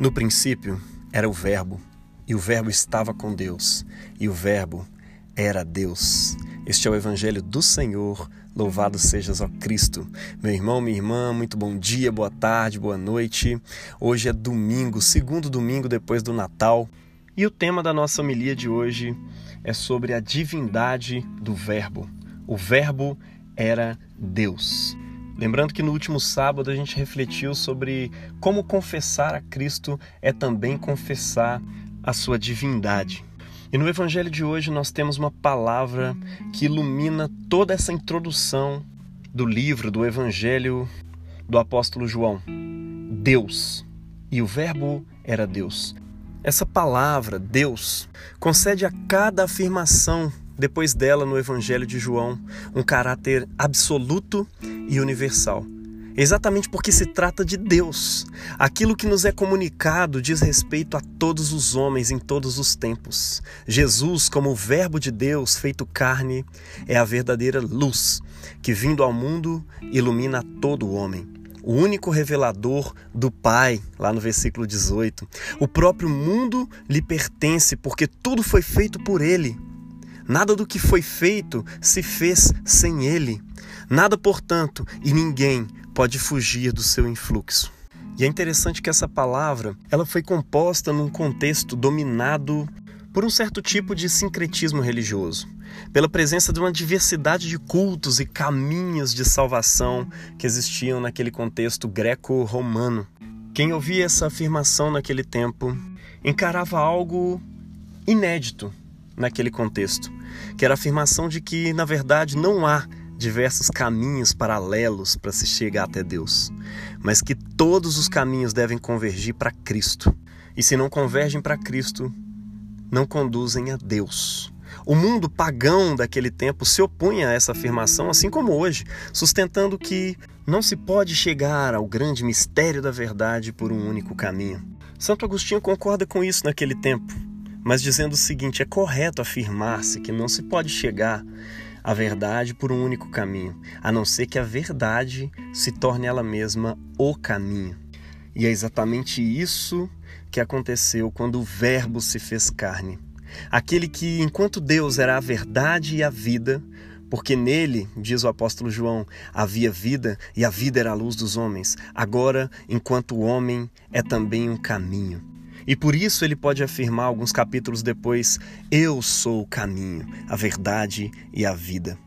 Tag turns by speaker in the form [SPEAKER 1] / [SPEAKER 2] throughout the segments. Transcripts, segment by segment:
[SPEAKER 1] No princípio era o Verbo, e o Verbo estava com Deus, e o Verbo era Deus. Este é o Evangelho do Senhor. Louvado sejas, ó Cristo. Meu irmão, minha irmã, muito bom dia, boa tarde, boa noite. Hoje é domingo, segundo domingo depois do Natal. E o tema da nossa homilia de hoje é sobre a divindade do Verbo. O Verbo era Deus. Lembrando que no último sábado a gente refletiu sobre como confessar a Cristo é também confessar a sua divindade. E no evangelho de hoje nós temos uma palavra que ilumina toda essa introdução do livro do evangelho do apóstolo João. Deus. E o verbo era Deus. Essa palavra, Deus, concede a cada afirmação depois dela no Evangelho de João um caráter absoluto e universal. Exatamente porque se trata de Deus. Aquilo que nos é comunicado diz respeito a todos os homens em todos os tempos. Jesus, como o Verbo de Deus feito carne, é a verdadeira luz que, vindo ao mundo, ilumina todo o homem o único revelador do Pai, lá no versículo 18. O próprio mundo lhe pertence, porque tudo foi feito por ele. Nada do que foi feito se fez sem ele. Nada, portanto, e ninguém pode fugir do seu influxo. E é interessante que essa palavra, ela foi composta num contexto dominado por um certo tipo de sincretismo religioso pela presença de uma diversidade de cultos e caminhos de salvação que existiam naquele contexto greco-romano. Quem ouvia essa afirmação naquele tempo encarava algo inédito naquele contexto, que era a afirmação de que, na verdade, não há diversos caminhos paralelos para se chegar até Deus, mas que todos os caminhos devem convergir para Cristo. E se não convergem para Cristo, não conduzem a Deus. O mundo pagão daquele tempo se opunha a essa afirmação, assim como hoje, sustentando que não se pode chegar ao grande mistério da verdade por um único caminho. Santo Agostinho concorda com isso naquele tempo, mas dizendo o seguinte: é correto afirmar-se que não se pode chegar à verdade por um único caminho, a não ser que a verdade se torne ela mesma o caminho. E é exatamente isso que aconteceu quando o Verbo se fez carne. Aquele que, enquanto Deus era a verdade e a vida, porque nele, diz o apóstolo João, havia vida e a vida era a luz dos homens, agora, enquanto o homem, é também um caminho. E por isso ele pode afirmar, alguns capítulos depois: Eu sou o caminho, a verdade e a vida.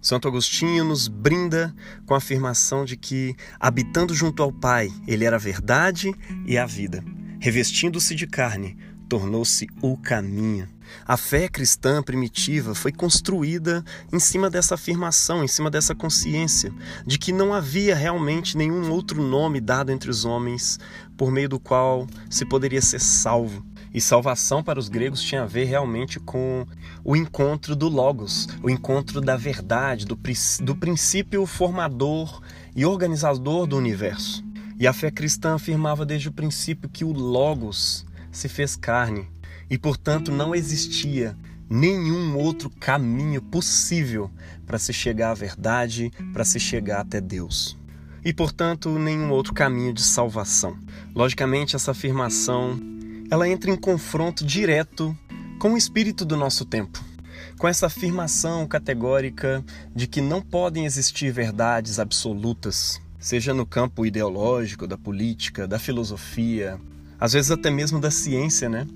[SPEAKER 1] Santo Agostinho nos brinda com a afirmação de que, habitando junto ao Pai, ele era a verdade e a vida. Revestindo-se de carne, tornou-se o caminho. A fé cristã primitiva foi construída em cima dessa afirmação, em cima dessa consciência de que não havia realmente nenhum outro nome dado entre os homens por meio do qual se poderia ser salvo. E salvação para os gregos tinha a ver realmente com o encontro do Logos, o encontro da verdade, do, do princípio formador e organizador do universo. E a fé cristã afirmava desde o princípio que o Logos se fez carne e, portanto, não existia nenhum outro caminho possível para se chegar à verdade, para se chegar até Deus. E, portanto, nenhum outro caminho de salvação. Logicamente, essa afirmação ela entra em confronto direto com o espírito do nosso tempo, com essa afirmação categórica de que não podem existir verdades absolutas, seja no campo ideológico, da política, da filosofia, às vezes até mesmo da ciência, né?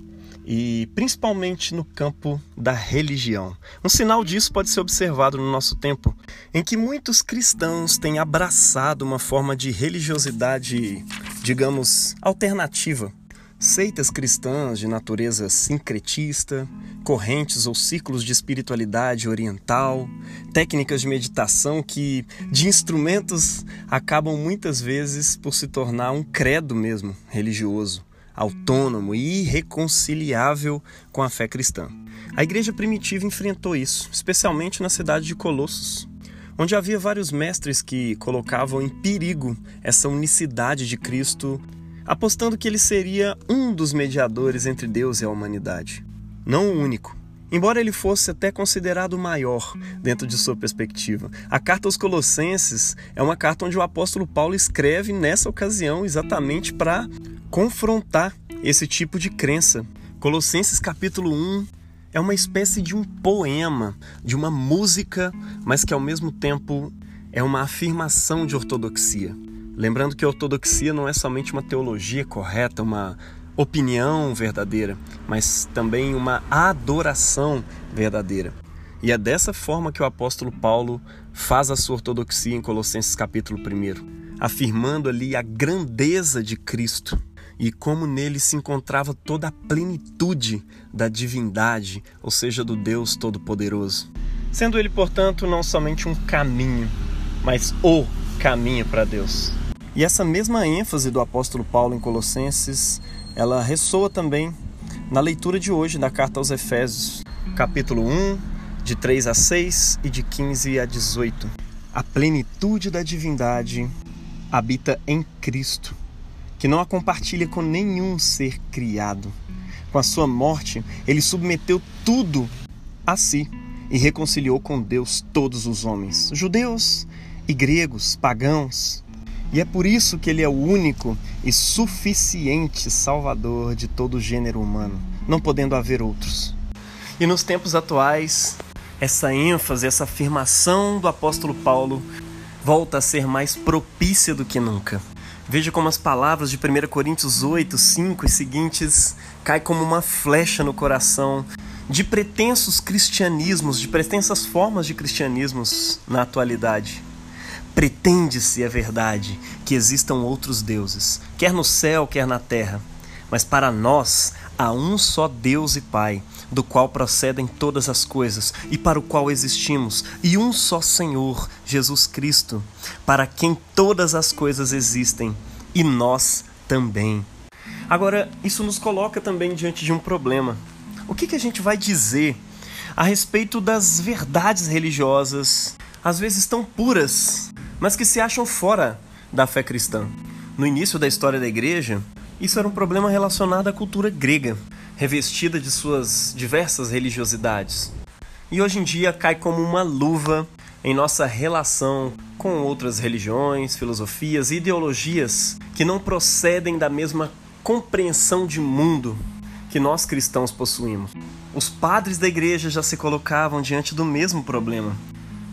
[SPEAKER 1] E principalmente no campo da religião. Um sinal disso pode ser observado no nosso tempo, em que muitos cristãos têm abraçado uma forma de religiosidade, digamos, alternativa. Seitas cristãs de natureza sincretista, correntes ou círculos de espiritualidade oriental, técnicas de meditação que, de instrumentos, acabam muitas vezes por se tornar um credo mesmo religioso autônomo e irreconciliável com a fé cristã. A igreja primitiva enfrentou isso, especialmente na cidade de Colossos, onde havia vários mestres que colocavam em perigo essa unicidade de Cristo, apostando que ele seria um dos mediadores entre Deus e a humanidade, não o único. Embora ele fosse até considerado maior dentro de sua perspectiva. A carta aos Colossenses é uma carta onde o apóstolo Paulo escreve nessa ocasião exatamente para confrontar esse tipo de crença. Colossenses capítulo 1 é uma espécie de um poema, de uma música, mas que ao mesmo tempo é uma afirmação de ortodoxia. Lembrando que a ortodoxia não é somente uma teologia correta, uma opinião verdadeira, mas também uma adoração verdadeira. E é dessa forma que o apóstolo Paulo faz a sua ortodoxia em Colossenses capítulo 1, afirmando ali a grandeza de Cristo e como nele se encontrava toda a plenitude da divindade, ou seja, do Deus Todo-Poderoso. Sendo ele, portanto, não somente um caminho, mas o caminho para Deus. E essa mesma ênfase do apóstolo Paulo em Colossenses ela ressoa também na leitura de hoje da carta aos Efésios, capítulo 1, de 3 a 6 e de 15 a 18. A plenitude da divindade habita em Cristo, que não a compartilha com nenhum ser criado. Com a sua morte, ele submeteu tudo a si e reconciliou com Deus todos os homens, judeus e gregos, pagãos e é por isso que ele é o único e suficiente salvador de todo o gênero humano, não podendo haver outros. E nos tempos atuais, essa ênfase, essa afirmação do apóstolo Paulo volta a ser mais propícia do que nunca. Veja como as palavras de 1 Coríntios 8, 5 e seguintes caem como uma flecha no coração de pretensos cristianismos, de pretensas formas de cristianismos na atualidade. Pretende-se a verdade que existam outros deuses, quer no céu, quer na terra. Mas para nós há um só Deus e Pai, do qual procedem todas as coisas e para o qual existimos, e um só Senhor, Jesus Cristo, para quem todas as coisas existem e nós também. Agora, isso nos coloca também diante de um problema. O que, que a gente vai dizer a respeito das verdades religiosas, às vezes tão puras, mas que se acham fora da fé cristã. No início da história da igreja, isso era um problema relacionado à cultura grega, revestida de suas diversas religiosidades. E hoje em dia cai como uma luva em nossa relação com outras religiões, filosofias e ideologias que não procedem da mesma compreensão de mundo que nós cristãos possuímos. Os padres da igreja já se colocavam diante do mesmo problema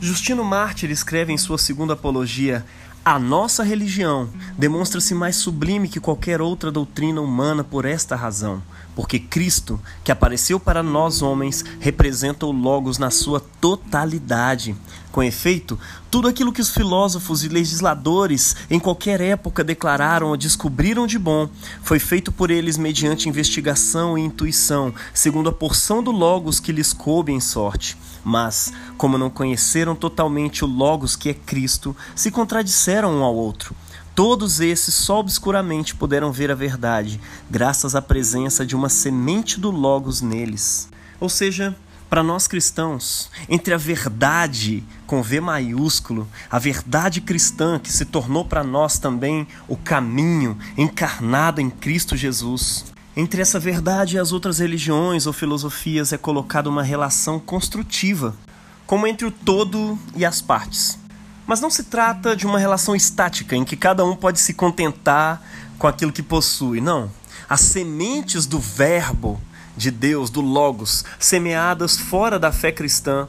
[SPEAKER 1] Justino Mártir escreve em sua segunda apologia: A nossa religião demonstra-se mais sublime que qualquer outra doutrina humana por esta razão, porque Cristo, que apareceu para nós homens, representa o Logos na sua totalidade. Com efeito, tudo aquilo que os filósofos e legisladores em qualquer época declararam ou descobriram de bom foi feito por eles mediante investigação e intuição, segundo a porção do Logos que lhes coube em sorte. Mas, como não conheceram totalmente o Logos que é Cristo, se contradisseram um ao outro. Todos esses só obscuramente puderam ver a verdade, graças à presença de uma semente do Logos neles. Ou seja, para nós cristãos, entre a verdade com V maiúsculo, a verdade cristã que se tornou para nós também o caminho encarnado em Cristo Jesus, entre essa verdade e as outras religiões ou filosofias é colocada uma relação construtiva, como entre o todo e as partes. Mas não se trata de uma relação estática em que cada um pode se contentar com aquilo que possui. Não. As sementes do Verbo de Deus, do Logos, semeadas fora da fé cristã,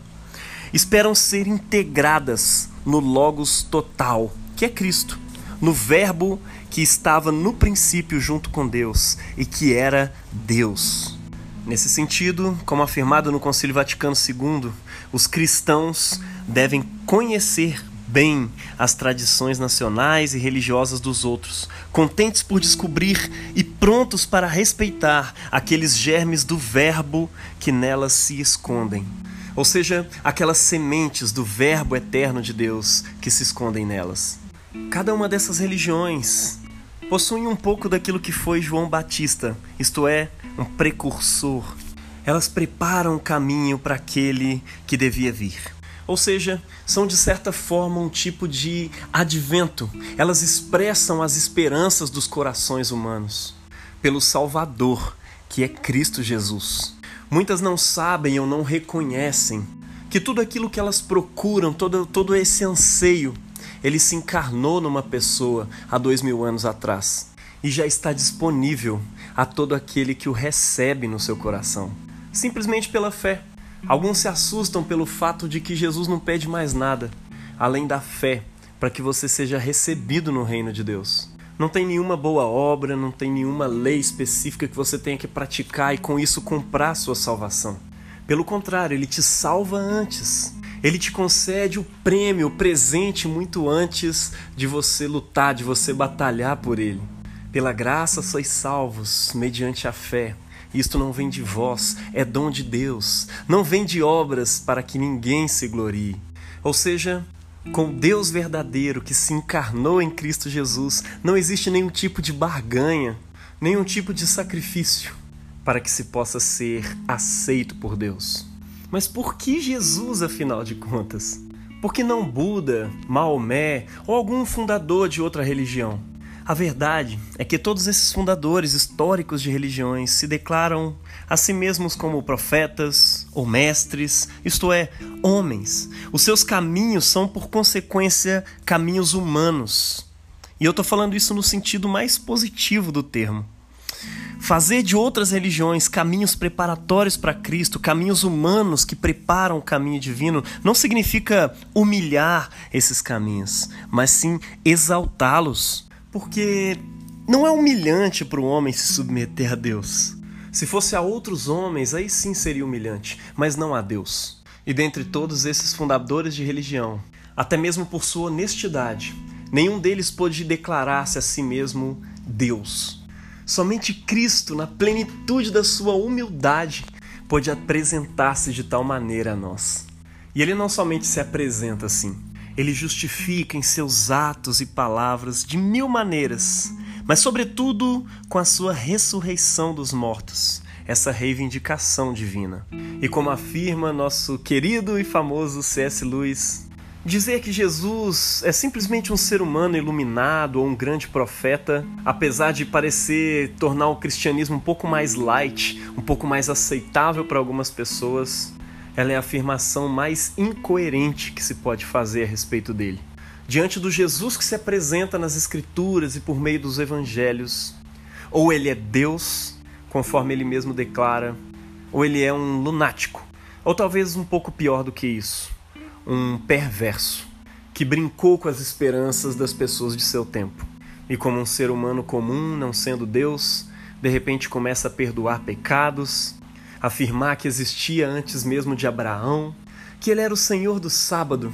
[SPEAKER 1] esperam ser integradas no Logos total, que é Cristo, no Verbo que estava no princípio junto com Deus e que era Deus. Nesse sentido, como afirmado no Concílio Vaticano II, os cristãos devem conhecer bem as tradições nacionais e religiosas dos outros, contentes por descobrir e prontos para respeitar aqueles germes do Verbo que nelas se escondem. Ou seja, aquelas sementes do Verbo eterno de Deus que se escondem nelas. Cada uma dessas religiões possui um pouco daquilo que foi João Batista, isto é, um precursor. Elas preparam o caminho para aquele que devia vir. Ou seja, são de certa forma um tipo de advento. Elas expressam as esperanças dos corações humanos pelo Salvador, que é Cristo Jesus. Muitas não sabem ou não reconhecem que tudo aquilo que elas procuram, todo, todo esse anseio, ele se encarnou numa pessoa há dois mil anos atrás e já está disponível a todo aquele que o recebe no seu coração, simplesmente pela fé. Alguns se assustam pelo fato de que Jesus não pede mais nada além da fé para que você seja recebido no reino de Deus. Não tem nenhuma boa obra, não tem nenhuma lei específica que você tenha que praticar e com isso comprar sua salvação. Pelo contrário, ele te salva antes. Ele te concede o prêmio, o presente muito antes de você lutar, de você batalhar por ele. Pela graça sois salvos, mediante a fé. Isto não vem de vós, é dom de Deus. Não vem de obras para que ninguém se glorie. Ou seja, com Deus verdadeiro que se encarnou em Cristo Jesus, não existe nenhum tipo de barganha, nenhum tipo de sacrifício para que se possa ser aceito por Deus. Mas por que Jesus, afinal de contas? Por que não Buda, Maomé ou algum fundador de outra religião? A verdade é que todos esses fundadores históricos de religiões se declaram a si mesmos como profetas ou mestres, isto é, homens. Os seus caminhos são, por consequência, caminhos humanos. E eu estou falando isso no sentido mais positivo do termo. Fazer de outras religiões caminhos preparatórios para Cristo, caminhos humanos que preparam o caminho divino, não significa humilhar esses caminhos, mas sim exaltá-los. Porque não é humilhante para o homem se submeter a Deus. Se fosse a outros homens, aí sim seria humilhante, mas não a Deus. E dentre todos esses fundadores de religião, até mesmo por sua honestidade, nenhum deles pôde declarar-se a si mesmo Deus. Somente Cristo, na plenitude da sua humildade, pôde apresentar-se de tal maneira a nós. E ele não somente se apresenta assim, ele justifica em seus atos e palavras de mil maneiras, mas, sobretudo, com a sua ressurreição dos mortos, essa reivindicação divina. E como afirma nosso querido e famoso C.S. Lewis, Dizer que Jesus é simplesmente um ser humano iluminado ou um grande profeta, apesar de parecer tornar o cristianismo um pouco mais light, um pouco mais aceitável para algumas pessoas, ela é a afirmação mais incoerente que se pode fazer a respeito dele. Diante do Jesus que se apresenta nas Escrituras e por meio dos Evangelhos, ou ele é Deus, conforme ele mesmo declara, ou ele é um lunático, ou talvez um pouco pior do que isso, um perverso, que brincou com as esperanças das pessoas de seu tempo. E como um ser humano comum, não sendo Deus, de repente começa a perdoar pecados, afirmar que existia antes mesmo de Abraão, que ele era o Senhor do sábado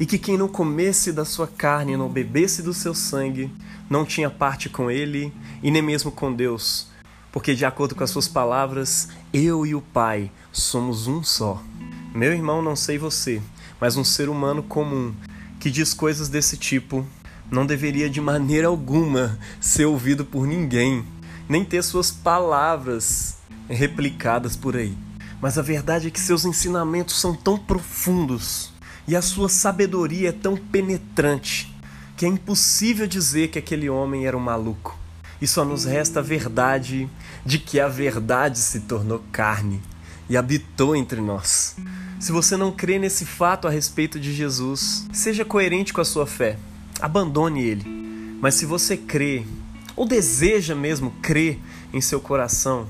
[SPEAKER 1] e que quem não comesse da sua carne e não bebesse do seu sangue não tinha parte com ele e nem mesmo com Deus, porque de acordo com as suas palavras, eu e o Pai somos um só. Meu irmão, não sei você, mas um ser humano comum que diz coisas desse tipo não deveria de maneira alguma ser ouvido por ninguém, nem ter suas palavras replicadas por aí. Mas a verdade é que seus ensinamentos são tão profundos e a sua sabedoria é tão penetrante que é impossível dizer que aquele homem era um maluco. E só nos resta a verdade de que a verdade se tornou carne e habitou entre nós. Se você não crê nesse fato a respeito de Jesus, seja coerente com a sua fé. Abandone ele. Mas se você crê, ou deseja mesmo crer em seu coração,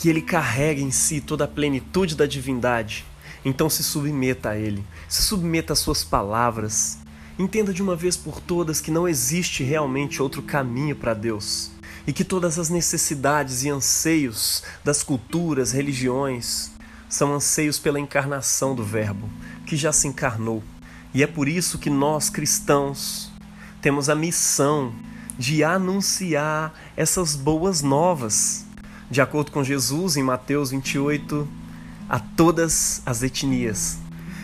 [SPEAKER 1] que ele carrega em si toda a plenitude da divindade. Então se submeta a ele, se submeta às suas palavras. Entenda de uma vez por todas que não existe realmente outro caminho para Deus e que todas as necessidades e anseios das culturas, religiões, são anseios pela encarnação do Verbo, que já se encarnou. E é por isso que nós cristãos temos a missão de anunciar essas boas novas de acordo com Jesus, em Mateus 28, a todas as etnias.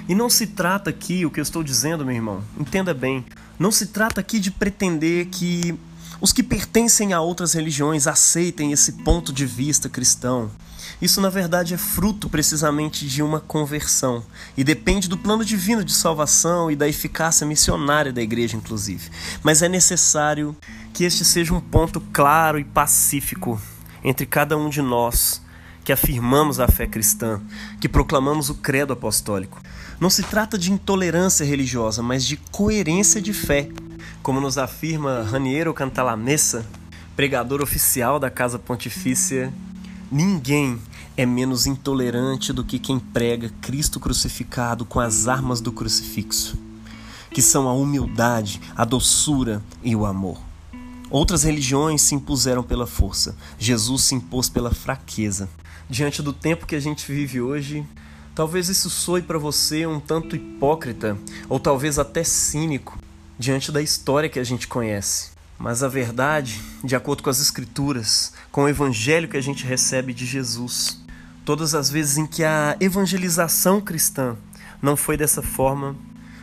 [SPEAKER 1] E não se trata aqui, o que eu estou dizendo, meu irmão, entenda bem, não se trata aqui de pretender que os que pertencem a outras religiões aceitem esse ponto de vista cristão. Isso, na verdade, é fruto precisamente de uma conversão e depende do plano divino de salvação e da eficácia missionária da igreja, inclusive. Mas é necessário que este seja um ponto claro e pacífico entre cada um de nós que afirmamos a fé cristã, que proclamamos o credo apostólico. Não se trata de intolerância religiosa, mas de coerência de fé, como nos afirma Raniero Cantalamessa, pregador oficial da Casa Pontifícia. Ninguém é menos intolerante do que quem prega Cristo crucificado com as armas do crucifixo, que são a humildade, a doçura e o amor. Outras religiões se impuseram pela força, Jesus se impôs pela fraqueza. Diante do tempo que a gente vive hoje, talvez isso soe para você um tanto hipócrita ou talvez até cínico diante da história que a gente conhece. Mas a verdade, de acordo com as Escrituras, com o evangelho que a gente recebe de Jesus, todas as vezes em que a evangelização cristã não foi dessa forma,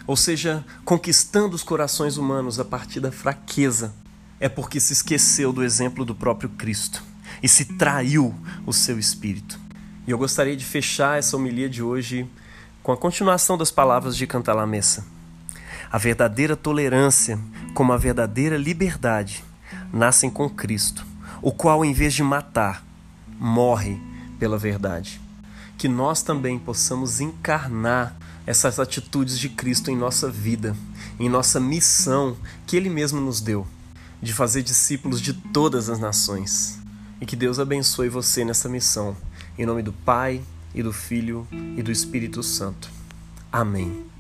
[SPEAKER 1] ou seja, conquistando os corações humanos a partir da fraqueza, é porque se esqueceu do exemplo do próprio Cristo e se traiu o seu espírito. E eu gostaria de fechar essa homilia de hoje com a continuação das palavras de Cantar la Messa. A verdadeira tolerância, como a verdadeira liberdade, nascem com Cristo, o qual, em vez de matar, morre pela verdade. Que nós também possamos encarnar essas atitudes de Cristo em nossa vida, em nossa missão que Ele mesmo nos deu de fazer discípulos de todas as nações. E que Deus abençoe você nessa missão. Em nome do Pai, e do Filho e do Espírito Santo. Amém.